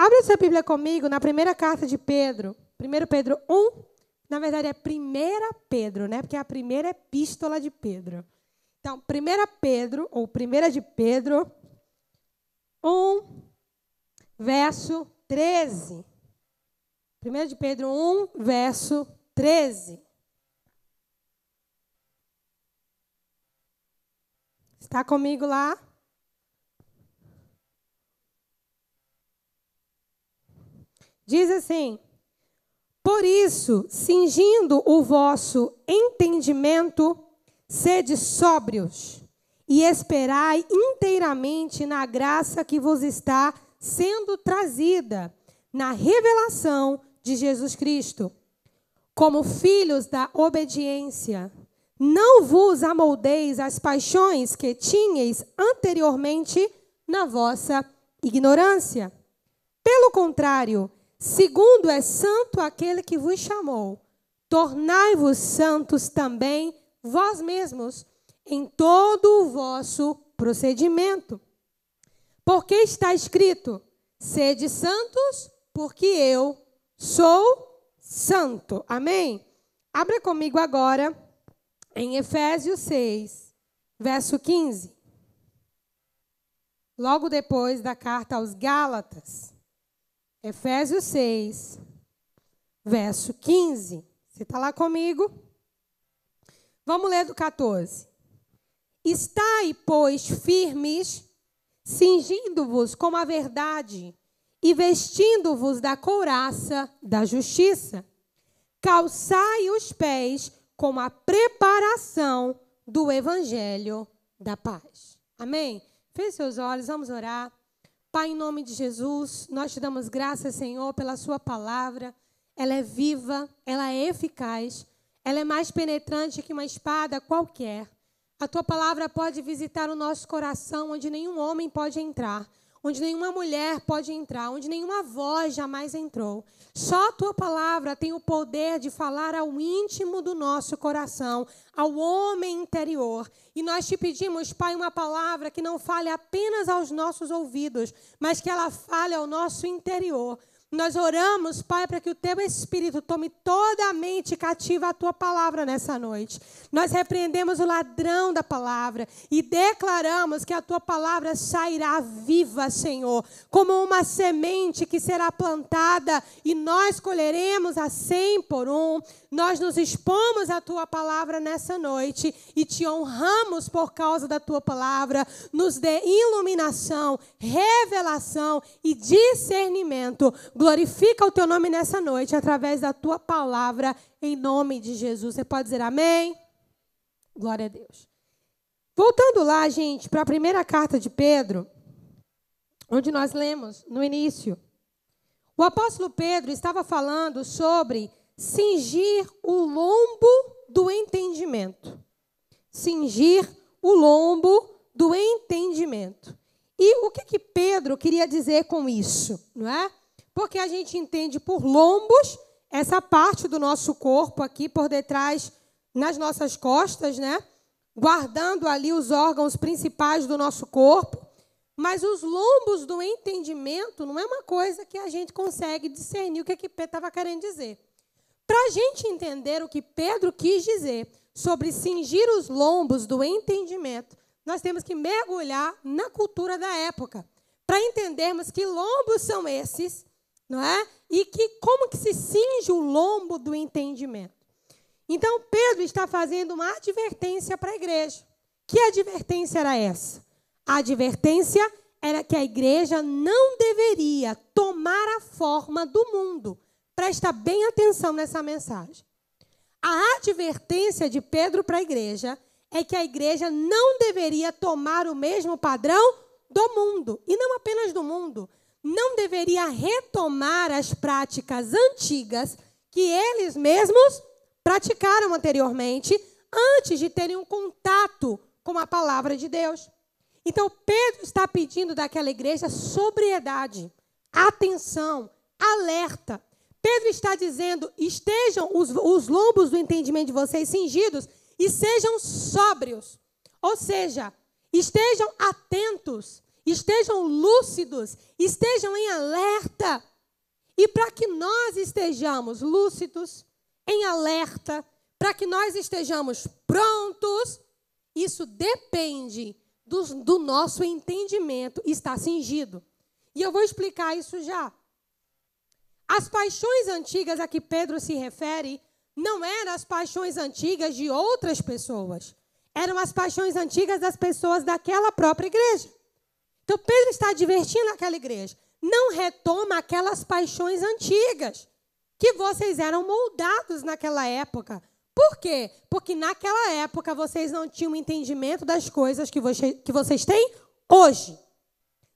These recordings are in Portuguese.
Abra sua Bíblia comigo na primeira carta de Pedro. 1 Pedro 1. Na verdade, é 1 Pedro, né? Porque é a primeira epístola de Pedro. Então, 1 Pedro, ou 1 de Pedro, 1, verso 13. 1 de Pedro 1, verso 13. Está comigo lá? Diz assim: Por isso, cingindo o vosso entendimento, sede sóbrios e esperai inteiramente na graça que vos está sendo trazida, na revelação de Jesus Cristo. Como filhos da obediência, não vos amoldeis às paixões que tinhais anteriormente na vossa ignorância. Pelo contrário, segundo é santo aquele que vos chamou, tornai-vos santos também vós mesmos em todo o vosso procedimento. Porque está escrito: sede santos, porque eu sou santo. Amém? Abra comigo agora em Efésios 6, verso 15. Logo depois da carta aos Gálatas. Efésios 6, verso 15. Você está lá comigo? Vamos ler do 14. Estai, pois, firmes, cingindo-vos com a verdade e vestindo-vos da couraça da justiça. Calçai os pés com a preparação do evangelho da paz. Amém? Feche seus olhos, vamos orar. Pai, em nome de Jesus, nós te damos graças, Senhor, pela Sua palavra. Ela é viva, ela é eficaz, ela é mais penetrante que uma espada qualquer. A tua palavra pode visitar o nosso coração onde nenhum homem pode entrar, onde nenhuma mulher pode entrar, onde nenhuma voz jamais entrou. Só a tua palavra tem o poder de falar ao íntimo do nosso coração, ao homem interior. E nós te pedimos, Pai, uma palavra que não fale apenas aos nossos ouvidos, mas que ela fale ao nosso interior. Nós oramos, Pai, para que o teu Espírito tome toda a mente cativa à tua palavra nessa noite. Nós repreendemos o ladrão da palavra e declaramos que a tua palavra sairá viva, Senhor, como uma semente que será plantada e nós colheremos a cem por um. Nós nos expomos à tua palavra nessa noite e te honramos por causa da tua palavra. Nos dê iluminação, revelação e discernimento Glorifica o teu nome nessa noite através da tua palavra, em nome de Jesus. Você pode dizer amém? Glória a Deus. Voltando lá, gente, para a primeira carta de Pedro, onde nós lemos no início. O apóstolo Pedro estava falando sobre cingir o lombo do entendimento. Cingir o lombo do entendimento. E o que, que Pedro queria dizer com isso, não é? Porque a gente entende por lombos essa parte do nosso corpo aqui por detrás, nas nossas costas, né? Guardando ali os órgãos principais do nosso corpo. Mas os lombos do entendimento não é uma coisa que a gente consegue discernir o que, que Pedro estava querendo dizer. Para a gente entender o que Pedro quis dizer sobre cingir os lombos do entendimento, nós temos que mergulhar na cultura da época, para entendermos que lombos são esses não é? E que como que se cinge o lombo do entendimento. Então Pedro está fazendo uma advertência para a igreja. Que advertência era essa? A advertência era que a igreja não deveria tomar a forma do mundo. Presta bem atenção nessa mensagem. A advertência de Pedro para a igreja é que a igreja não deveria tomar o mesmo padrão do mundo. E não apenas do mundo, não deveria retomar as práticas antigas que eles mesmos praticaram anteriormente, antes de terem um contato com a palavra de Deus. Então, Pedro está pedindo daquela igreja sobriedade, atenção, alerta. Pedro está dizendo: estejam os, os lombos do entendimento de vocês cingidos e sejam sóbrios. Ou seja, estejam atentos estejam lúcidos, estejam em alerta. E para que nós estejamos lúcidos, em alerta, para que nós estejamos prontos, isso depende do, do nosso entendimento estar cingido. E eu vou explicar isso já. As paixões antigas a que Pedro se refere não eram as paixões antigas de outras pessoas. Eram as paixões antigas das pessoas daquela própria igreja. Então Pedro está advertindo aquela igreja. Não retoma aquelas paixões antigas que vocês eram moldados naquela época. Por quê? Porque naquela época vocês não tinham entendimento das coisas que, você, que vocês têm hoje.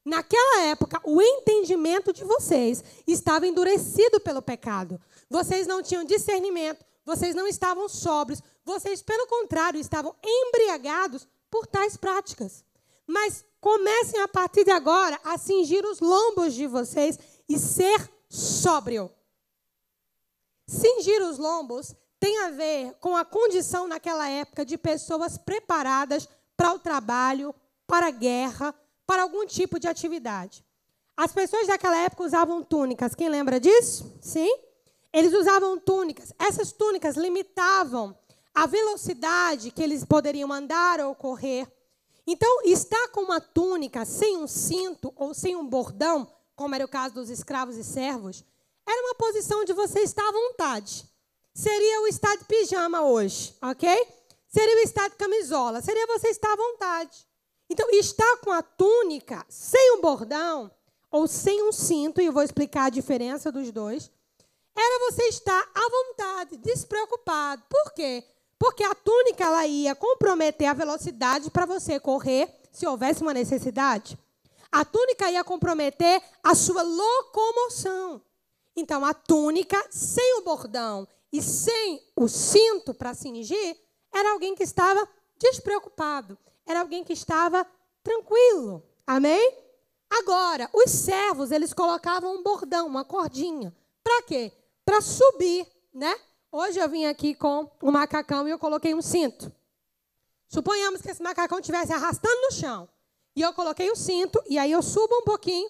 Naquela época, o entendimento de vocês estava endurecido pelo pecado. Vocês não tinham discernimento, vocês não estavam sóbrios, vocês, pelo contrário, estavam embriagados por tais práticas. Mas comecem a partir de agora a cingir os lombos de vocês e ser sóbrio. Cingir os lombos tem a ver com a condição naquela época de pessoas preparadas para o trabalho, para a guerra, para algum tipo de atividade. As pessoas daquela época usavam túnicas. Quem lembra disso? Sim? Eles usavam túnicas. Essas túnicas limitavam a velocidade que eles poderiam andar ou correr. Então, estar com uma túnica sem um cinto ou sem um bordão, como era o caso dos escravos e servos, era uma posição de você estar à vontade seria o estar de pijama hoje, ok? Seria o estar de camisola, seria você estar à vontade. Então, estar com a túnica sem um bordão ou sem um cinto, e eu vou explicar a diferença dos dois, era você estar à vontade, despreocupado. Por quê? Porque a túnica ela ia comprometer a velocidade para você correr, se houvesse uma necessidade. A túnica ia comprometer a sua locomoção. Então, a túnica sem o bordão e sem o cinto para cingir, era alguém que estava despreocupado, era alguém que estava tranquilo. Amém? Agora, os servos, eles colocavam um bordão, uma cordinha. Para quê? Para subir, né? Hoje eu vim aqui com um macacão e eu coloquei um cinto. Suponhamos que esse macacão estivesse arrastando no chão. E eu coloquei o cinto, e aí eu subo um pouquinho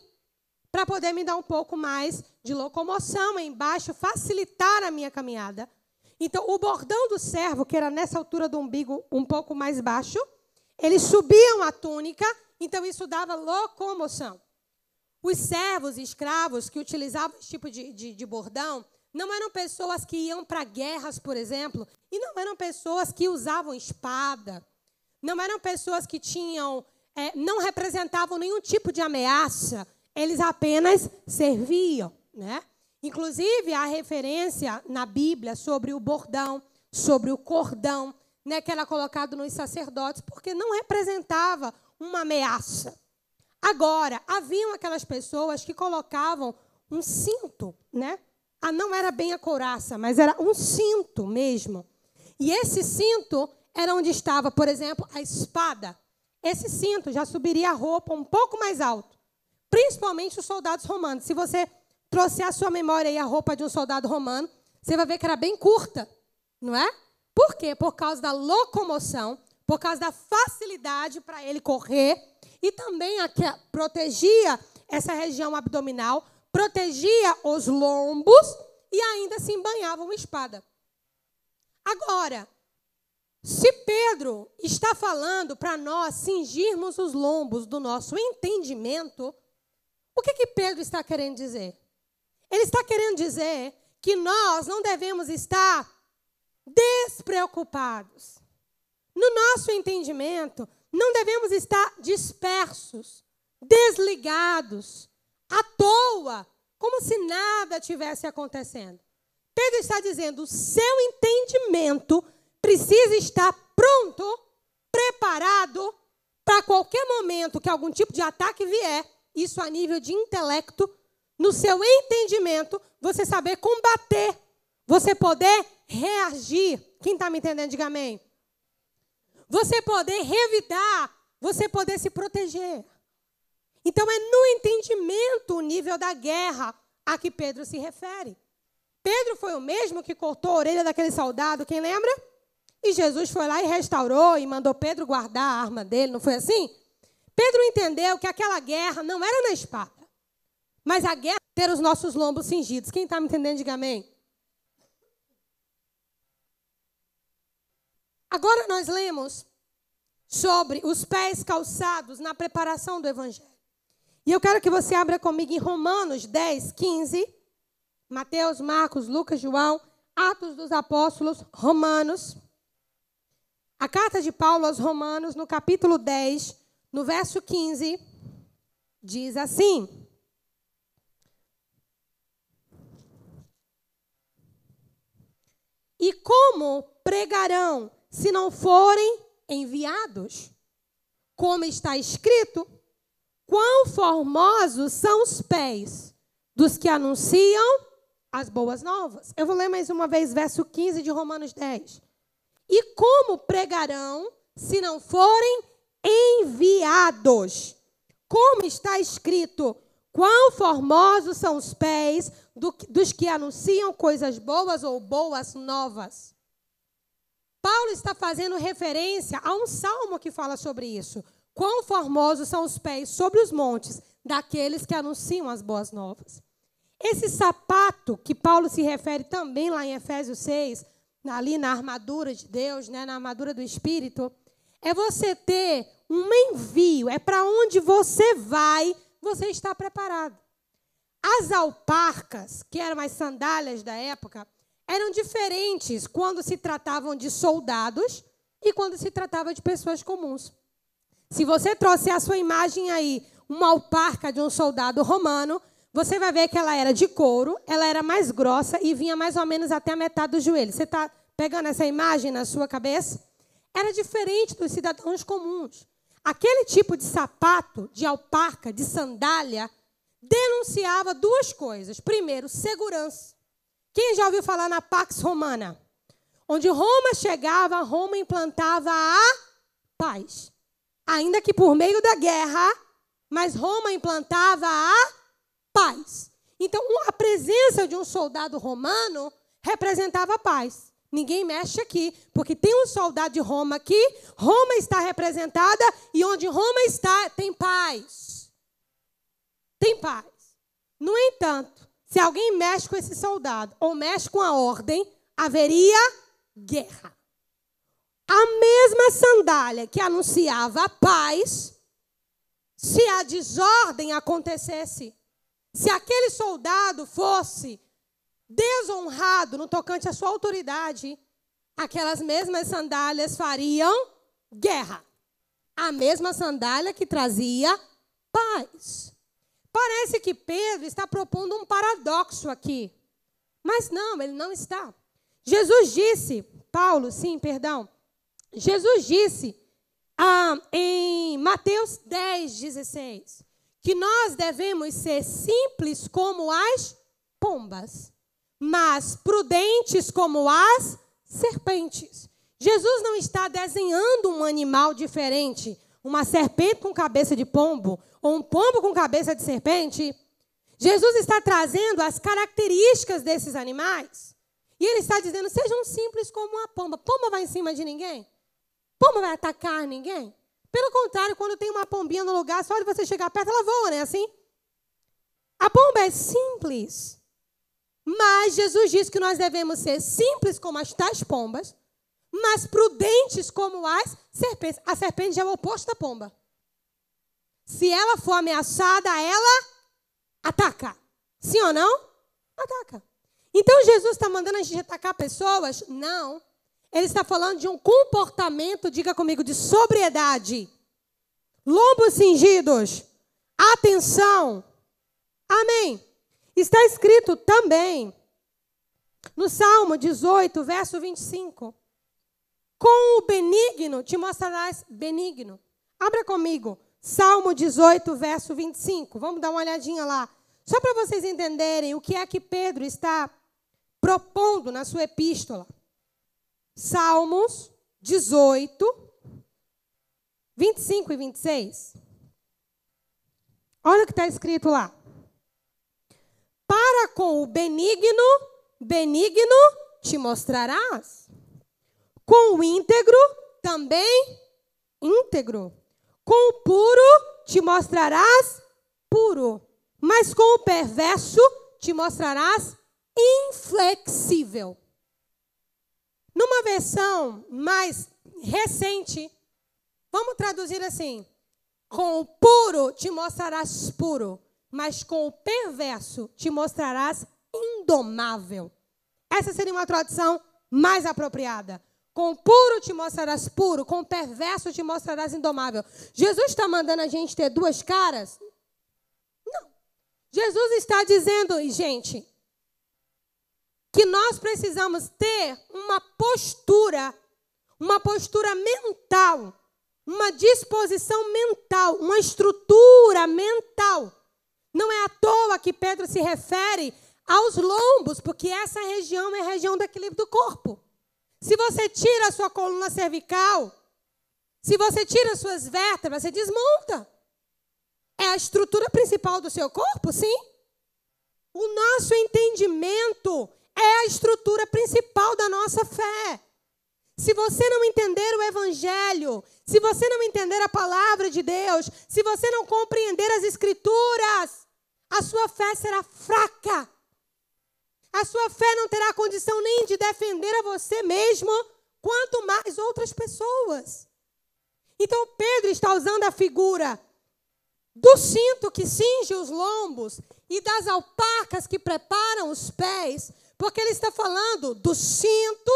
para poder me dar um pouco mais de locomoção embaixo, facilitar a minha caminhada. Então, o bordão do servo, que era nessa altura do umbigo um pouco mais baixo, eles subiam a túnica, então isso dava locomoção. Os servos e escravos que utilizavam esse tipo de, de, de bordão não eram pessoas que iam para guerras, por exemplo, e não eram pessoas que usavam espada, não eram pessoas que tinham, é, não representavam nenhum tipo de ameaça, eles apenas serviam, né? Inclusive, há referência na Bíblia sobre o bordão, sobre o cordão, né, que era colocado nos sacerdotes, porque não representava uma ameaça. Agora, haviam aquelas pessoas que colocavam um cinto, né? Ah, não era bem a couraça, mas era um cinto mesmo. E esse cinto era onde estava, por exemplo, a espada. Esse cinto já subiria a roupa um pouco mais alto principalmente os soldados romanos. Se você trouxer à sua memória aí a roupa de um soldado romano, você vai ver que era bem curta, não é? Por quê? Por causa da locomoção, por causa da facilidade para ele correr e também a que protegia essa região abdominal, protegia os lombos e ainda se banhava uma espada. Agora, se Pedro está falando para nós cingirmos os lombos do nosso entendimento, o que, que Pedro está querendo dizer? Ele está querendo dizer que nós não devemos estar despreocupados. No nosso entendimento, não devemos estar dispersos, desligados, à toa, como se nada tivesse acontecendo. Pedro está dizendo: o seu entendimento precisa estar pronto, preparado para qualquer momento que algum tipo de ataque vier, isso a nível de intelecto, no seu entendimento, você saber combater, você poder reagir. Quem está me entendendo, diga amém. Você poder revidar, você poder se proteger. Então é no entendimento o nível da guerra a que Pedro se refere. Pedro foi o mesmo que cortou a orelha daquele soldado, quem lembra? E Jesus foi lá e restaurou e mandou Pedro guardar a arma dele, não foi assim? Pedro entendeu que aquela guerra não era na espada, mas a guerra ter os nossos lombos cingidos. Quem está me entendendo, diga amém. Agora nós lemos sobre os pés calçados na preparação do Evangelho. E eu quero que você abra comigo em Romanos 10, 15. Mateus, Marcos, Lucas, João, Atos dos Apóstolos, Romanos. A carta de Paulo aos Romanos, no capítulo 10, no verso 15, diz assim: E como pregarão se não forem enviados. Como está escrito, quão formosos são os pés dos que anunciam as boas novas. Eu vou ler mais uma vez verso 15 de Romanos 10. E como pregarão se não forem enviados? Como está escrito, quão formosos são os pés do, dos que anunciam coisas boas ou boas novas. Paulo está fazendo referência a um salmo que fala sobre isso. Quão formosos são os pés sobre os montes daqueles que anunciam as boas novas. Esse sapato que Paulo se refere também lá em Efésios 6, ali na armadura de Deus, né, na armadura do Espírito, é você ter um envio, é para onde você vai, você está preparado. As alparcas, que eram as sandálias da época, eram diferentes quando se tratavam de soldados e quando se tratava de pessoas comuns. Se você trouxer a sua imagem aí, uma alparca de um soldado romano, você vai ver que ela era de couro, ela era mais grossa e vinha mais ou menos até a metade do joelho. Você está pegando essa imagem na sua cabeça? Era diferente dos cidadãos comuns. Aquele tipo de sapato, de alparca, de sandália, denunciava duas coisas. Primeiro, segurança. Quem já ouviu falar na Pax Romana? Onde Roma chegava, Roma implantava a paz. Ainda que por meio da guerra, mas Roma implantava a paz. Então, a presença de um soldado romano representava a paz. Ninguém mexe aqui, porque tem um soldado de Roma aqui, Roma está representada e onde Roma está tem paz. Tem paz. No entanto, se alguém mexe com esse soldado ou mexe com a ordem, haveria guerra. A mesma sandália que anunciava a paz, se a desordem acontecesse, se aquele soldado fosse desonrado no tocante à sua autoridade, aquelas mesmas sandálias fariam guerra. A mesma sandália que trazia paz. Parece que Pedro está propondo um paradoxo aqui. Mas não, ele não está. Jesus disse, Paulo, sim, perdão. Jesus disse ah, em Mateus 10, 16, que nós devemos ser simples como as pombas, mas prudentes como as serpentes. Jesus não está desenhando um animal diferente, uma serpente com cabeça de pombo, ou um pombo com cabeça de serpente, Jesus está trazendo as características desses animais. E ele está dizendo: sejam simples como uma pomba. Pomba vai em cima de ninguém? Pomba vai atacar ninguém? Pelo contrário, quando tem uma pombinha no lugar, só de você chegar perto, ela voa, né? Assim? A pomba é simples. Mas Jesus diz que nós devemos ser simples como as tais pombas, mas prudentes como as serpentes. A serpente é o oposto da pomba. Se ela for ameaçada, ela ataca. Sim ou não? Ataca. Então Jesus está mandando a gente atacar pessoas? Não. Ele está falando de um comportamento, diga comigo, de sobriedade. Lombos cingidos. Atenção. Amém. Está escrito também no Salmo 18, verso 25. Com o benigno te mostrarás benigno. Abra comigo. Salmo 18, verso 25. Vamos dar uma olhadinha lá. Só para vocês entenderem o que é que Pedro está propondo na sua epístola. Salmos 18, 25 e 26. Olha o que está escrito lá. Para com o benigno, benigno te mostrarás. Com o íntegro, também íntegro. Com o puro te mostrarás puro, mas com o perverso te mostrarás inflexível. Numa versão mais recente, vamos traduzir assim: com o puro te mostrarás puro, mas com o perverso te mostrarás indomável. Essa seria uma tradução mais apropriada. Com o puro te mostrarás puro, com o perverso te mostrarás indomável. Jesus está mandando a gente ter duas caras? Não. Jesus está dizendo, gente, que nós precisamos ter uma postura, uma postura mental, uma disposição mental, uma estrutura mental. Não é à toa que Pedro se refere aos lombos, porque essa região é a região do equilíbrio do corpo. Se você tira a sua coluna cervical, se você tira as suas vértebras, você desmonta. É a estrutura principal do seu corpo, sim? O nosso entendimento é a estrutura principal da nossa fé. Se você não entender o Evangelho, se você não entender a palavra de Deus, se você não compreender as Escrituras, a sua fé será fraca. A sua fé não terá condição nem de defender a você mesmo, quanto mais outras pessoas. Então Pedro está usando a figura do cinto que cinge os lombos e das alpacas que preparam os pés porque ele está falando do cinto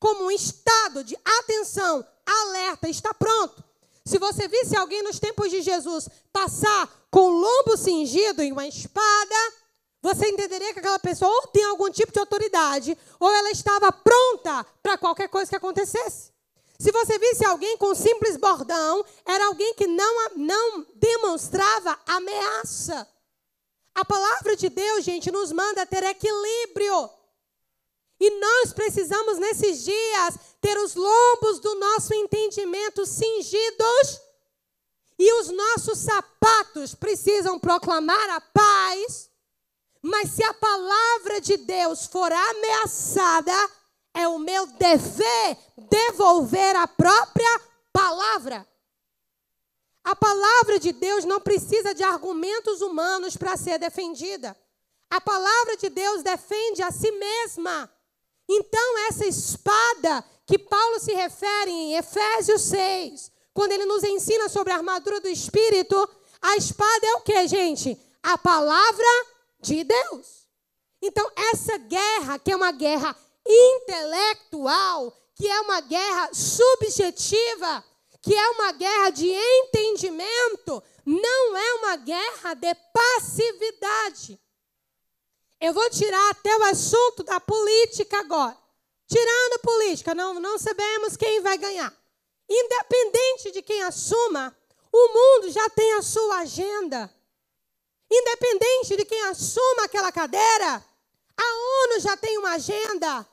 como um estado de atenção, alerta, está pronto. Se você visse alguém nos tempos de Jesus passar com o lombo cingido e uma espada, você entenderia que aquela pessoa ou tem algum tipo de autoridade, ou ela estava pronta para qualquer coisa que acontecesse. Se você visse alguém com um simples bordão, era alguém que não, não demonstrava ameaça. A palavra de Deus, gente, nos manda ter equilíbrio. E nós precisamos, nesses dias, ter os lombos do nosso entendimento cingidos. E os nossos sapatos precisam proclamar a paz. Mas se a palavra de Deus for ameaçada, é o meu dever devolver a própria palavra. A palavra de Deus não precisa de argumentos humanos para ser defendida. A palavra de Deus defende a si mesma. Então, essa espada que Paulo se refere em Efésios 6, quando ele nos ensina sobre a armadura do Espírito, a espada é o que, gente? A palavra de Deus. Então, essa guerra, que é uma guerra intelectual, que é uma guerra subjetiva, que é uma guerra de entendimento, não é uma guerra de passividade. Eu vou tirar até o assunto da política agora. Tirando política, não, não sabemos quem vai ganhar. Independente de quem assuma, o mundo já tem a sua agenda. Independente de quem assuma aquela cadeira, a ONU já tem uma agenda.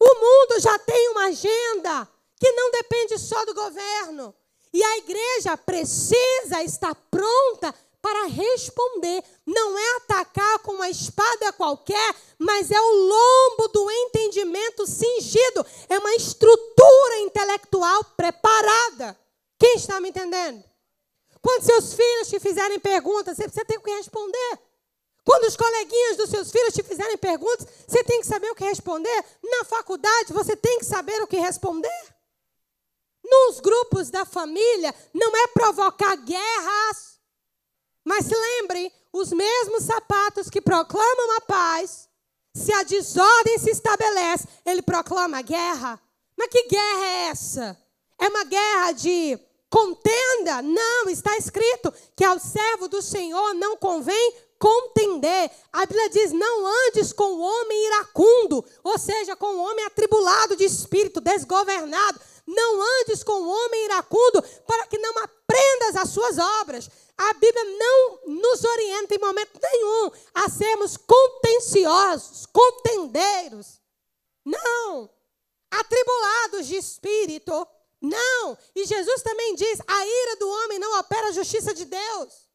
O mundo já tem uma agenda que não depende só do governo. E a igreja precisa estar pronta para responder. Não é atacar com uma espada qualquer, mas é o lombo do entendimento cingido. É uma estrutura intelectual preparada. Quem está me entendendo? Quando seus filhos te fizerem perguntas, você tem que responder. Quando os coleguinhas dos seus filhos te fizerem perguntas, você tem que saber o que responder. Na faculdade, você tem que saber o que responder. Nos grupos da família, não é provocar guerras. Mas se lembre, os mesmos sapatos que proclamam a paz, se a desordem se estabelece, ele proclama a guerra. Mas que guerra é essa? É uma guerra de contenda? Não, está escrito que ao servo do Senhor não convém contender. A Bíblia diz: não andes com o homem iracundo, ou seja, com o homem atribulado de espírito, desgovernado. Não andes com o homem iracundo, para que não aprendas as suas obras. A Bíblia não nos orienta em momento nenhum a sermos contenciosos, contendeiros. Não. Atribulados de espírito. Não. E Jesus também diz: a ira do homem não opera a justiça de Deus.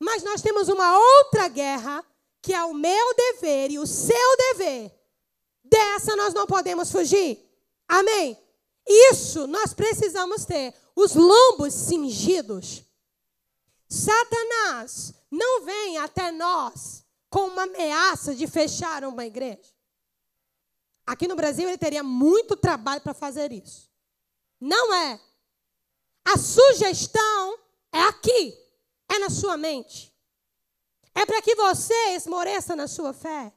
Mas nós temos uma outra guerra, que é o meu dever e o seu dever. Dessa nós não podemos fugir. Amém? Isso nós precisamos ter. Os lombos cingidos. Satanás não vem até nós com uma ameaça de fechar uma igreja. Aqui no Brasil ele teria muito trabalho para fazer isso. Não é. A sugestão é aqui, é na sua mente. É para que você esmoreça na sua fé.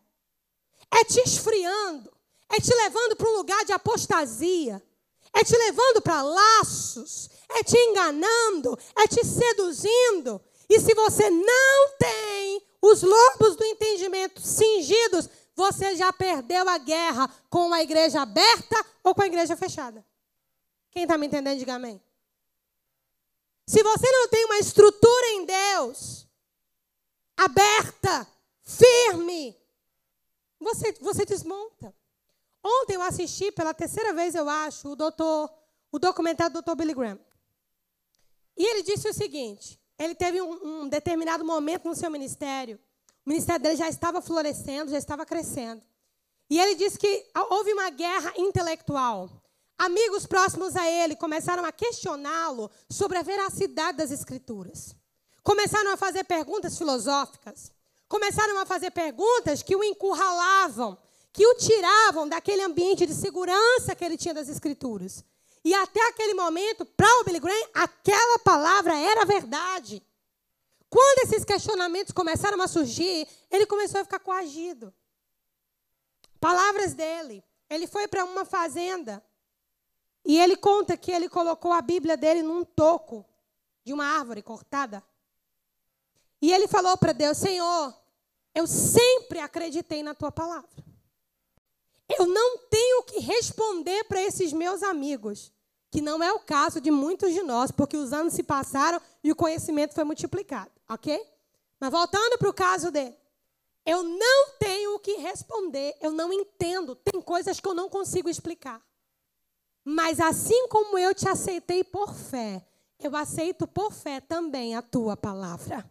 É te esfriando, é te levando para um lugar de apostasia, é te levando para laços, é te enganando, é te seduzindo. E se você não tem os lobos do entendimento cingidos, você já perdeu a guerra com a igreja aberta ou com a igreja fechada. Quem está me entendendo, diga amém. Se você não tem uma estrutura em Deus, aberta, firme, você, você desmonta. Ontem eu assisti pela terceira vez, eu acho, o doutor, o documentário do Dr. Billy Graham. E ele disse o seguinte: ele teve um, um determinado momento no seu ministério, o ministério dele já estava florescendo, já estava crescendo. E ele disse que houve uma guerra intelectual. Amigos próximos a ele começaram a questioná-lo sobre a veracidade das escrituras. Começaram a fazer perguntas filosóficas. Começaram a fazer perguntas que o encurralavam, que o tiravam daquele ambiente de segurança que ele tinha das escrituras. E até aquele momento, para o Billy Graham, aquela palavra era verdade. Quando esses questionamentos começaram a surgir, ele começou a ficar coagido. Palavras dele. Ele foi para uma fazenda e ele conta que ele colocou a Bíblia dele num toco de uma árvore cortada. E ele falou para Deus: Senhor, eu sempre acreditei na tua palavra. Eu não tenho que responder para esses meus amigos, que não é o caso de muitos de nós, porque os anos se passaram e o conhecimento foi multiplicado, ok? Mas voltando para o caso dele. Eu não tenho o que responder, eu não entendo, tem coisas que eu não consigo explicar. Mas assim como eu te aceitei por fé, eu aceito por fé também a tua palavra.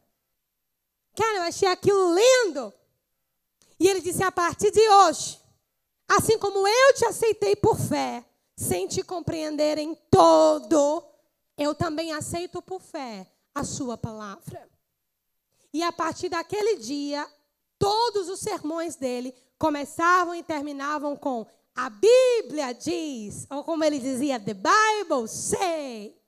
Cara, eu achei aquilo lindo. E ele disse: a partir de hoje, assim como eu te aceitei por fé, sem te compreender em todo, eu também aceito por fé a sua palavra. E a partir daquele dia, todos os sermões dele começavam e terminavam com a Bíblia diz, ou como ele dizia, the Bible say,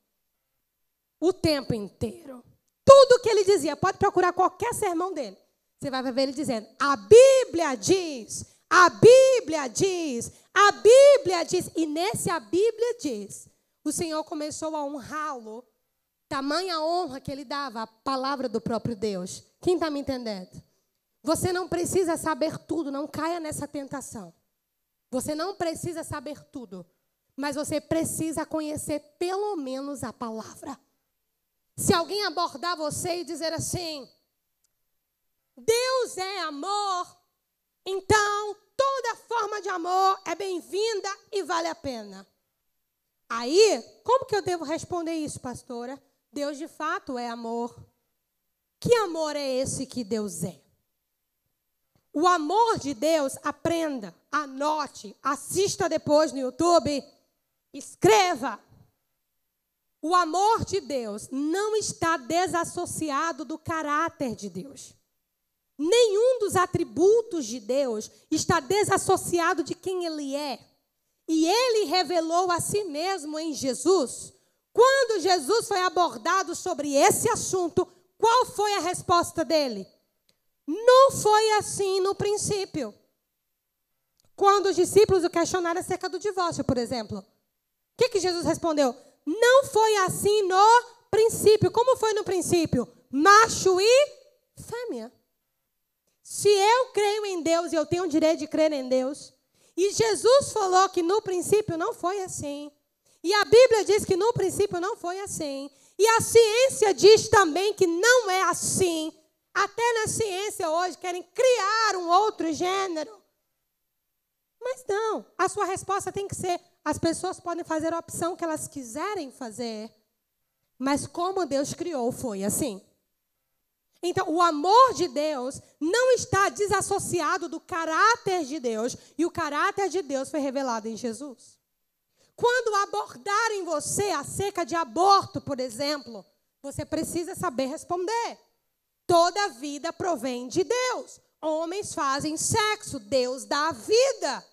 o tempo inteiro. Tudo que ele dizia, pode procurar qualquer sermão dele. Você vai ver ele dizendo: a Bíblia diz, a Bíblia diz, a Bíblia diz. E nesse a Bíblia diz, o Senhor começou a honrá-lo. Tamanha honra que ele dava à palavra do próprio Deus. Quem está me entendendo? Você não precisa saber tudo, não caia nessa tentação. Você não precisa saber tudo, mas você precisa conhecer pelo menos a palavra. Se alguém abordar você e dizer assim: Deus é amor, então toda forma de amor é bem-vinda e vale a pena. Aí, como que eu devo responder isso, pastora? Deus de fato é amor. Que amor é esse que Deus é? O amor de Deus, aprenda, anote, assista depois no YouTube, escreva. O amor de Deus não está desassociado do caráter de Deus. Nenhum dos atributos de Deus está desassociado de quem Ele é. E Ele revelou a si mesmo em Jesus. Quando Jesus foi abordado sobre esse assunto, qual foi a resposta dele? Não foi assim no princípio. Quando os discípulos o questionaram acerca do divórcio, por exemplo. O que, que Jesus respondeu? Não foi assim no princípio. Como foi no princípio? Macho e fêmea. Se eu creio em Deus e eu tenho o direito de crer em Deus, e Jesus falou que no princípio não foi assim, e a Bíblia diz que no princípio não foi assim, e a ciência diz também que não é assim, até na ciência hoje querem criar um outro gênero. Mas não, a sua resposta tem que ser: as pessoas podem fazer a opção que elas quiserem fazer, mas como Deus criou, foi assim. Então, o amor de Deus não está desassociado do caráter de Deus, e o caráter de Deus foi revelado em Jesus. quando abordarem você acerca de aborto, por exemplo, você precisa saber responder. Toda vida provém de Deus. Homens fazem sexo, Deus dá a vida.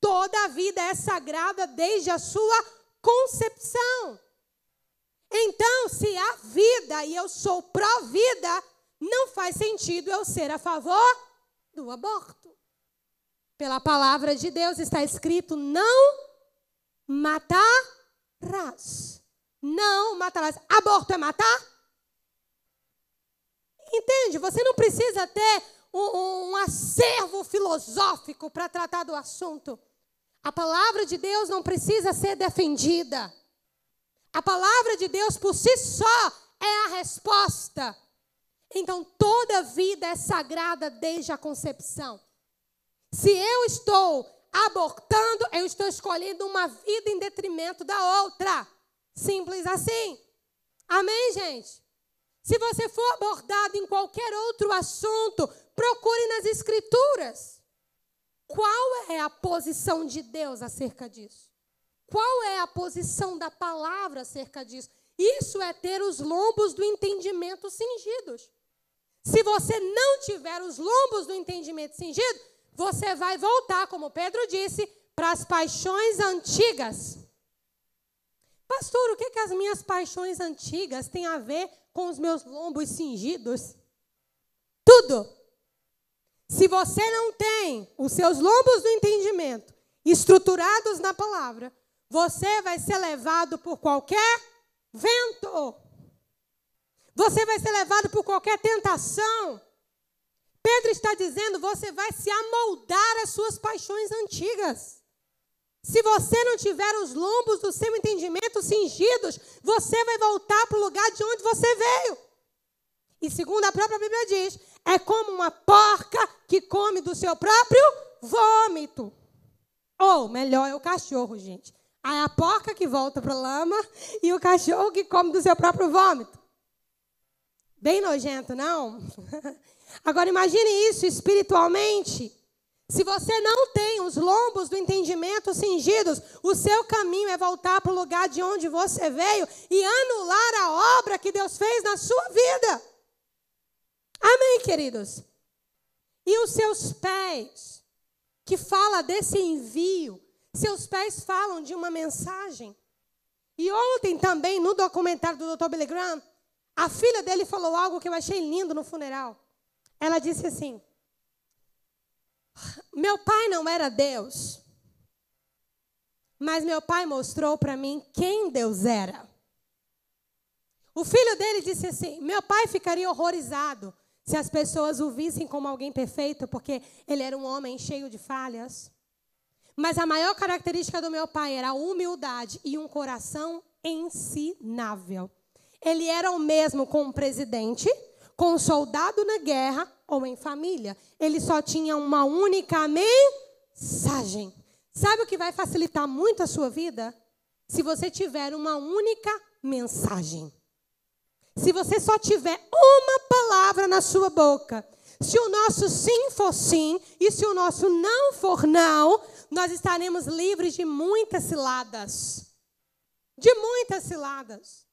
Toda vida é sagrada desde a sua concepção. Então, se há vida e eu sou pró-vida, não faz sentido eu ser a favor do aborto. Pela palavra de Deus está escrito: não matarás. Não matarás. Aborto é matar? Entende? Você não precisa ter um, um acervo filosófico para tratar do assunto. A palavra de Deus não precisa ser defendida. A palavra de Deus por si só é a resposta. Então, toda vida é sagrada desde a concepção. Se eu estou abortando, eu estou escolhendo uma vida em detrimento da outra. Simples assim. Amém, gente? Se você for abordado em qualquer outro assunto, procure nas Escrituras. Qual é a posição de Deus acerca disso? Qual é a posição da palavra acerca disso? Isso é ter os lombos do entendimento cingidos. Se você não tiver os lombos do entendimento cingido, você vai voltar, como Pedro disse, para as paixões antigas. Pastor, o que, que as minhas paixões antigas têm a ver com os meus lombos cingidos? Tudo. Se você não tem os seus lombos do entendimento estruturados na palavra, você vai ser levado por qualquer vento. Você vai ser levado por qualquer tentação. Pedro está dizendo: você vai se amoldar às suas paixões antigas. Se você não tiver os lombos do seu entendimento cingidos, você vai voltar para o lugar de onde você veio. E segundo a própria Bíblia diz, é como uma porca que come do seu próprio vômito. Ou melhor, é o cachorro, gente. A porca que volta para a lama e o cachorro que come do seu próprio vômito. Bem nojento, não? Agora imagine isso espiritualmente. Se você não tem os lombos do entendimento cingidos, o seu caminho é voltar para o lugar de onde você veio e anular a obra que Deus fez na sua vida. Amém, queridos? E os seus pés, que fala desse envio, seus pés falam de uma mensagem. E ontem também, no documentário do Dr. Billy Graham, a filha dele falou algo que eu achei lindo no funeral. Ela disse assim: Meu pai não era Deus, mas meu pai mostrou para mim quem Deus era. O filho dele disse assim: Meu pai ficaria horrorizado se as pessoas o vissem como alguém perfeito, porque ele era um homem cheio de falhas. Mas a maior característica do meu pai era a humildade e um coração ensinável. Ele era o mesmo com o presidente, com um soldado na guerra ou em família. Ele só tinha uma única mensagem. Sabe o que vai facilitar muito a sua vida? Se você tiver uma única mensagem. Se você só tiver uma palavra na sua boca. Se o nosso sim for sim e se o nosso não for não, nós estaremos livres de muitas ciladas. De muitas ciladas.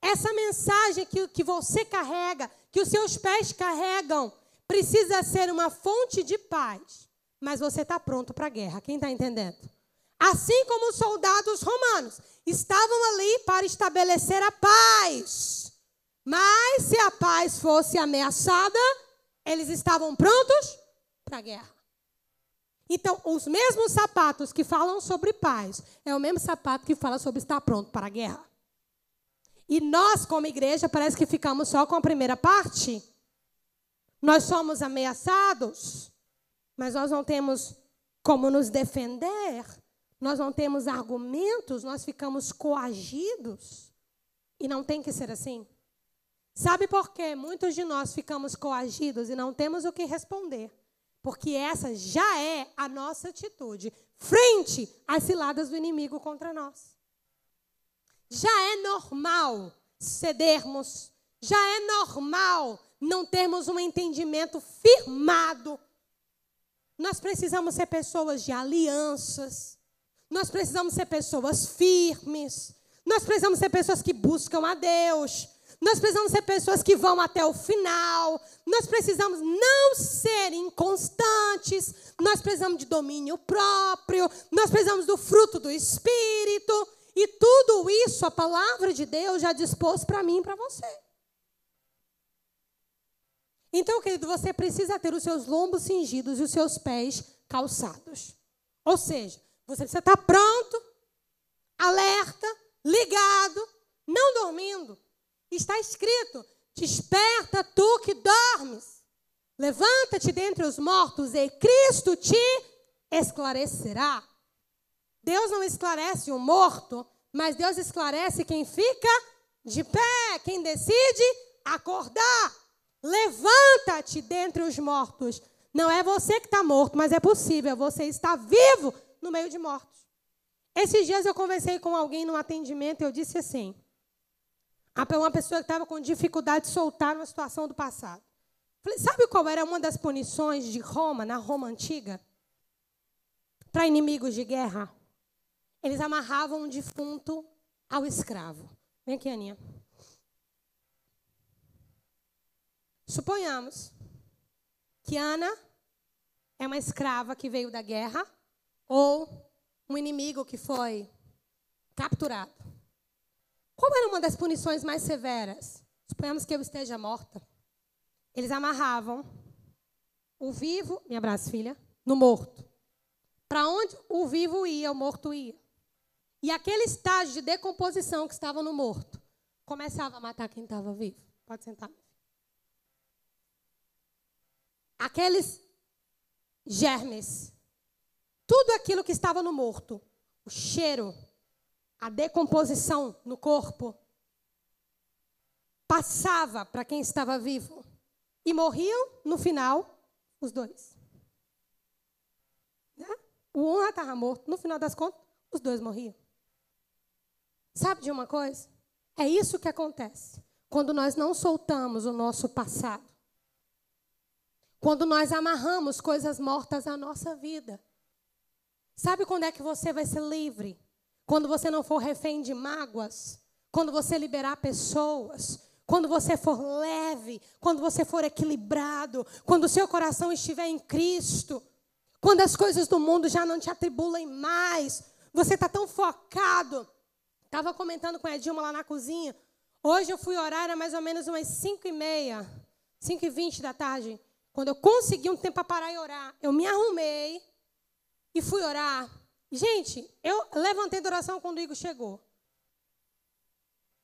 Essa mensagem que, que você carrega, que os seus pés carregam, precisa ser uma fonte de paz. Mas você está pronto para a guerra. Quem está entendendo? Assim como os soldados romanos estavam ali para estabelecer a paz. Mas se a paz fosse ameaçada, eles estavam prontos para a guerra. Então, os mesmos sapatos que falam sobre paz é o mesmo sapato que fala sobre estar pronto para a guerra. E nós, como igreja, parece que ficamos só com a primeira parte. Nós somos ameaçados, mas nós não temos como nos defender, nós não temos argumentos, nós ficamos coagidos. E não tem que ser assim. Sabe por quê? Muitos de nós ficamos coagidos e não temos o que responder. Porque essa já é a nossa atitude frente às ciladas do inimigo contra nós. Já é normal cedermos, já é normal não termos um entendimento firmado. Nós precisamos ser pessoas de alianças. Nós precisamos ser pessoas firmes. Nós precisamos ser pessoas que buscam a Deus. Nós precisamos ser pessoas que vão até o final. Nós precisamos não ser inconstantes. Nós precisamos de domínio próprio. Nós precisamos do fruto do Espírito. E tudo isso a palavra de Deus já dispôs para mim e para você. Então, querido, você precisa ter os seus lombos cingidos e os seus pés calçados. Ou seja, você precisa estar pronto, alerta, ligado, não dormindo. Está escrito: Desperta tu que dormes. Levanta-te dentre os mortos e Cristo te esclarecerá. Deus não esclarece o morto, mas Deus esclarece quem fica de pé, quem decide acordar. Levanta-te dentre os mortos. Não é você que está morto, mas é possível você estar vivo no meio de mortos. Esses dias eu conversei com alguém no atendimento e eu disse assim: uma pessoa que estava com dificuldade de soltar uma situação do passado. Falei, sabe qual era uma das punições de Roma, na Roma antiga? Para inimigos de guerra? Eles amarravam um defunto ao escravo. Vem aqui, Aninha. Suponhamos que Ana é uma escrava que veio da guerra ou um inimigo que foi capturado. Qual era uma das punições mais severas? Suponhamos que eu esteja morta. Eles amarravam o vivo, me abraça, filha, no morto. Para onde o vivo ia, o morto ia. E aquele estágio de decomposição que estava no morto começava a matar quem estava vivo. Pode sentar. Aqueles germes, tudo aquilo que estava no morto, o cheiro, a decomposição no corpo, passava para quem estava vivo. E morriam, no final, os dois. Né? O um já estava morto, no final das contas, os dois morriam. Sabe de uma coisa? É isso que acontece quando nós não soltamos o nosso passado. Quando nós amarramos coisas mortas à nossa vida. Sabe quando é que você vai ser livre? Quando você não for refém de mágoas. Quando você liberar pessoas. Quando você for leve. Quando você for equilibrado. Quando o seu coração estiver em Cristo. Quando as coisas do mundo já não te atribulem mais. Você está tão focado Estava comentando com a Edilma lá na cozinha. Hoje eu fui orar, era mais ou menos umas 5 e meia, 5 e 20 da tarde. Quando eu consegui um tempo para parar e orar, eu me arrumei e fui orar. Gente, eu levantei da oração quando o Igor chegou.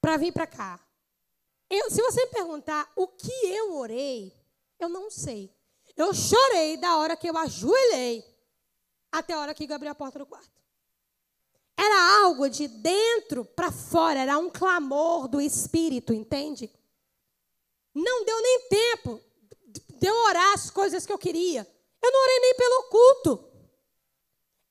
Para vir para cá. Eu, se você me perguntar o que eu orei, eu não sei. Eu chorei da hora que eu ajoelhei até a hora que Gabriel a porta do quarto. Era algo de dentro para fora, era um clamor do espírito, entende? Não deu nem tempo de eu orar as coisas que eu queria. Eu não orei nem pelo culto.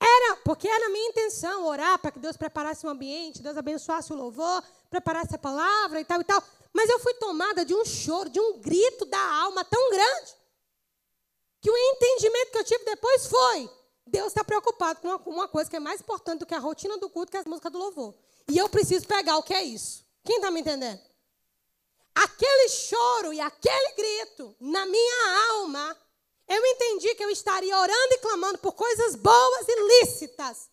Era, porque era a minha intenção orar para que Deus preparasse um ambiente, Deus abençoasse o louvor, preparasse a palavra e tal e tal. Mas eu fui tomada de um choro, de um grito da alma tão grande, que o entendimento que eu tive depois foi: Deus está preocupado com uma, coisa que é mais importante do que a rotina do culto, que é a música do louvor. E eu preciso pegar o que é isso. Quem está me entendendo? Aquele choro e aquele grito na minha alma, eu entendi que eu estaria orando e clamando por coisas boas e lícitas.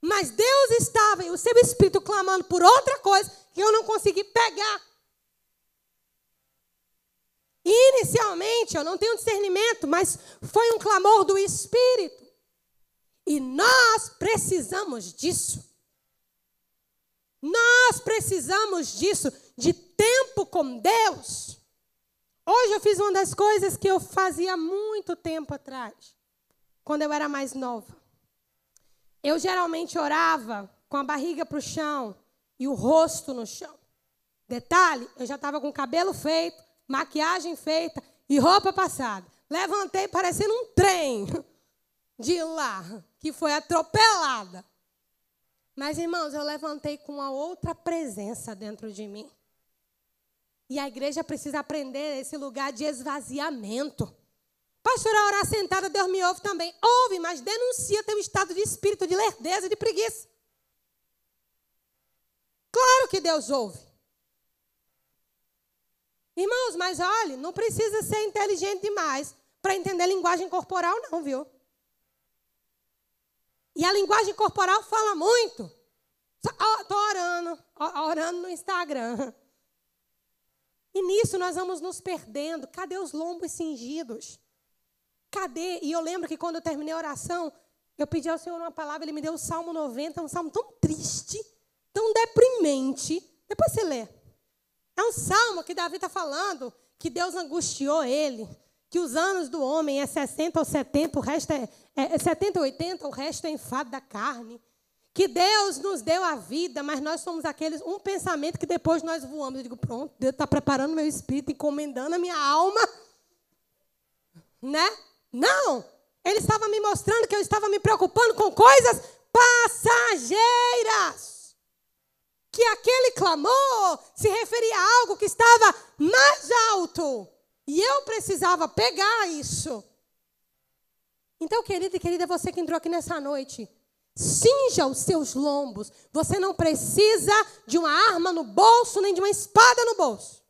Mas Deus estava e o seu espírito clamando por outra coisa que eu não consegui pegar. Inicialmente eu não tenho discernimento, mas foi um clamor do espírito. E nós precisamos disso. Nós precisamos disso, de tempo com Deus. Hoje eu fiz uma das coisas que eu fazia muito tempo atrás, quando eu era mais nova. Eu geralmente orava com a barriga para o chão e o rosto no chão. Detalhe, eu já estava com cabelo feito, maquiagem feita e roupa passada. Levantei parecendo um trem de lá que foi atropelada. Mas, irmãos, eu levantei com uma outra presença dentro de mim. E a igreja precisa aprender esse lugar de esvaziamento. Pastora, orar sentada, Deus me ouve também. Ouve, mas denuncia teu estado de espírito, de lerdeza, de preguiça. Claro que Deus ouve. Irmãos, mas olhe, não precisa ser inteligente demais para entender linguagem corporal, não, viu? E a linguagem corporal fala muito. Estou orando, orando no Instagram. E nisso nós vamos nos perdendo. Cadê os lombos cingidos? Cadê? E eu lembro que quando eu terminei a oração, eu pedi ao Senhor uma palavra, ele me deu o Salmo 90, um salmo tão triste, tão deprimente. Depois você lê. É um salmo que Davi está falando que Deus angustiou ele, que os anos do homem é 60 ou 70, o resto é, é 70 ou 80, o resto é enfado da carne. Que Deus nos deu a vida, mas nós somos aqueles, um pensamento que depois nós voamos. Eu digo, pronto, Deus está preparando meu espírito, encomendando a minha alma. Né? Não! Ele estava me mostrando que eu estava me preocupando com coisas passageiras. Que aquele clamor se referia a algo que estava mais alto. E eu precisava pegar isso. Então, querido e querida, você que entrou aqui nessa noite, cinja os seus lombos. Você não precisa de uma arma no bolso, nem de uma espada no bolso.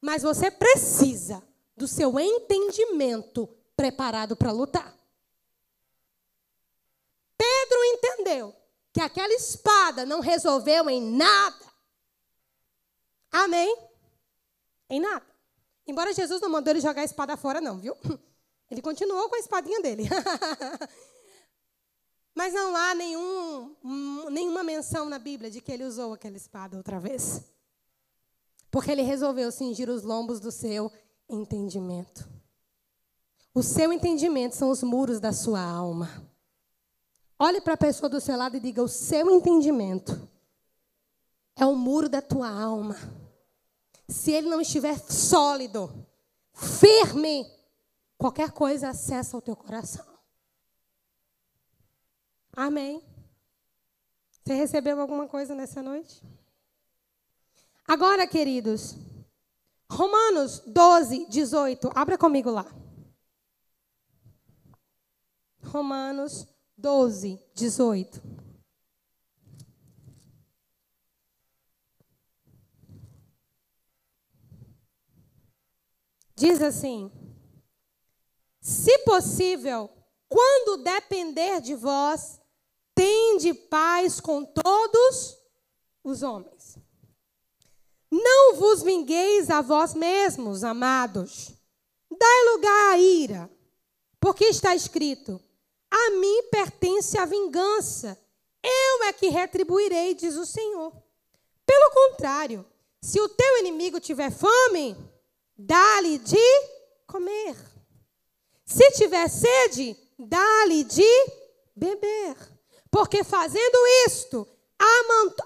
Mas você precisa do seu entendimento preparado para lutar. Pedro entendeu que aquela espada não resolveu em nada. Amém? Em nada. Embora Jesus não mandou ele jogar a espada fora, não, viu? Ele continuou com a espadinha dele. Mas não há nenhum, nenhuma menção na Bíblia de que ele usou aquela espada outra vez. Porque ele resolveu cingir os lombos do seu entendimento. O seu entendimento são os muros da sua alma. Olhe para a pessoa do seu lado e diga: o seu entendimento é o muro da tua alma. Se ele não estiver sólido, firme, qualquer coisa acessa o teu coração. Amém. Você recebeu alguma coisa nessa noite? Agora, queridos, Romanos 12, 18. Abra comigo lá. Romanos 12, 18. Diz assim: Se possível, quando depender de vós, tende paz com todos os homens. Não vos vingueis a vós mesmos, amados. Dai lugar à ira, porque está escrito: A mim pertence a vingança, eu é que retribuirei, diz o Senhor. Pelo contrário, se o teu inimigo tiver fome, dá-lhe de comer. Se tiver sede, dá-lhe de beber. Porque fazendo isto,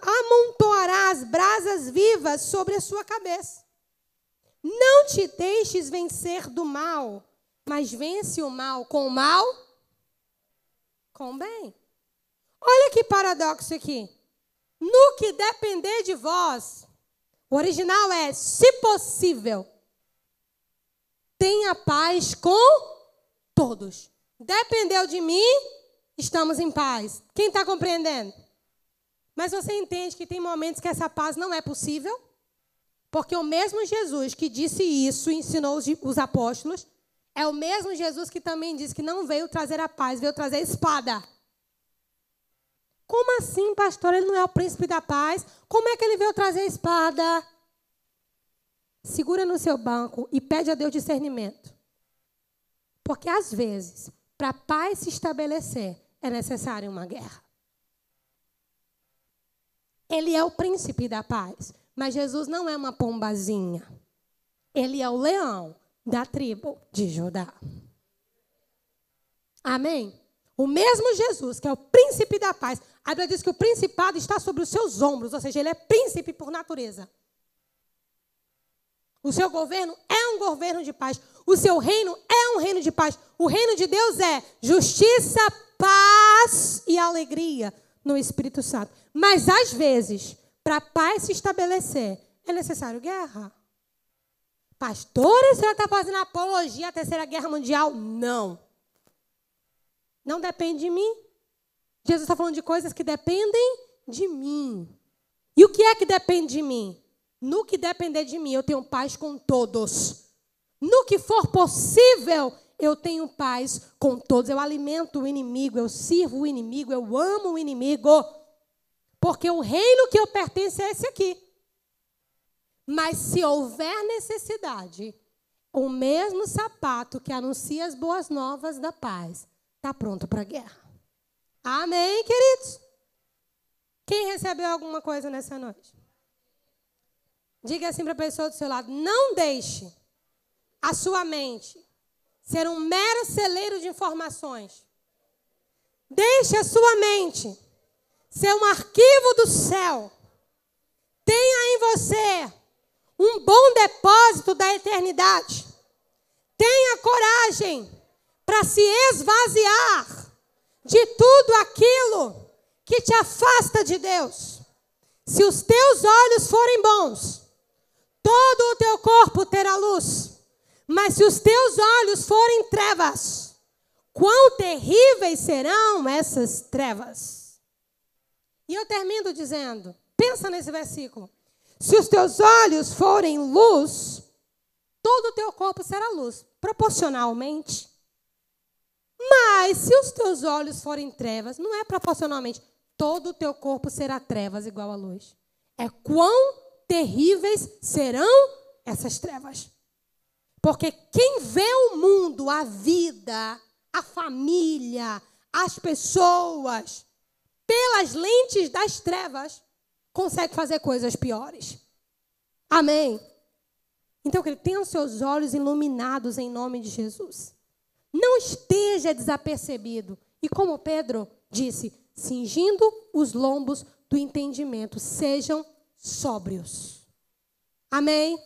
amontoará as brasas vivas sobre a sua cabeça. Não te deixes vencer do mal, mas vence o mal com o mal, com o bem. Olha que paradoxo aqui. No que depender de vós, o original é, se possível, tenha paz com todos. Dependeu de mim, estamos em paz. Quem está compreendendo? Mas você entende que tem momentos que essa paz não é possível? Porque o mesmo Jesus que disse isso, ensinou os apóstolos, é o mesmo Jesus que também disse que não veio trazer a paz, veio trazer a espada. Como assim, pastor? Ele não é o príncipe da paz? Como é que ele veio trazer a espada? Segura no seu banco e pede a Deus discernimento. Porque às vezes, para a paz se estabelecer, é necessária uma guerra. Ele é o príncipe da paz, mas Jesus não é uma pombazinha. Ele é o leão da tribo de Judá. Amém? O mesmo Jesus, que é o príncipe da paz, a Bíblia diz que o principado está sobre os seus ombros, ou seja, ele é príncipe por natureza. O seu governo é um governo de paz. O seu reino é um reino de paz. O reino de Deus é justiça, paz e alegria no Espírito Santo. Mas às vezes, para a paz se estabelecer, é necessário guerra. Pastora, senhora está fazendo apologia à Terceira Guerra Mundial? Não. Não depende de mim. Jesus está falando de coisas que dependem de mim. E o que é que depende de mim? No que depender de mim, eu tenho paz com todos. No que for possível, eu tenho paz com todos. Eu alimento o inimigo, eu sirvo o inimigo, eu amo o inimigo. Porque o reino que eu pertenço é esse aqui. Mas se houver necessidade, o mesmo sapato que anuncia as boas novas da paz está pronto para a guerra. Amém, queridos? Quem recebeu alguma coisa nessa noite? Diga assim para a pessoa do seu lado: não deixe a sua mente ser um mero celeiro de informações. Deixe a sua mente ser um arquivo do céu. Tenha em você um bom depósito da eternidade. Tenha coragem para se esvaziar de tudo aquilo que te afasta de Deus. Se os teus olhos forem bons, todo o teu corpo terá luz. Mas se os teus olhos forem trevas, quão terríveis serão essas trevas. E eu termino dizendo: pensa nesse versículo. Se os teus olhos forem luz, todo o teu corpo será luz, proporcionalmente. Mas se os teus olhos forem trevas, não é proporcionalmente, todo o teu corpo será trevas igual a luz. É quão terríveis serão essas trevas. Porque quem vê o mundo, a vida, a família, as pessoas, pelas lentes das trevas, consegue fazer coisas piores. Amém? Então, querido, tenha os seus olhos iluminados em nome de Jesus. Não esteja desapercebido. E como Pedro disse, cingindo os lombos do entendimento, sejam sóbrios. Amém?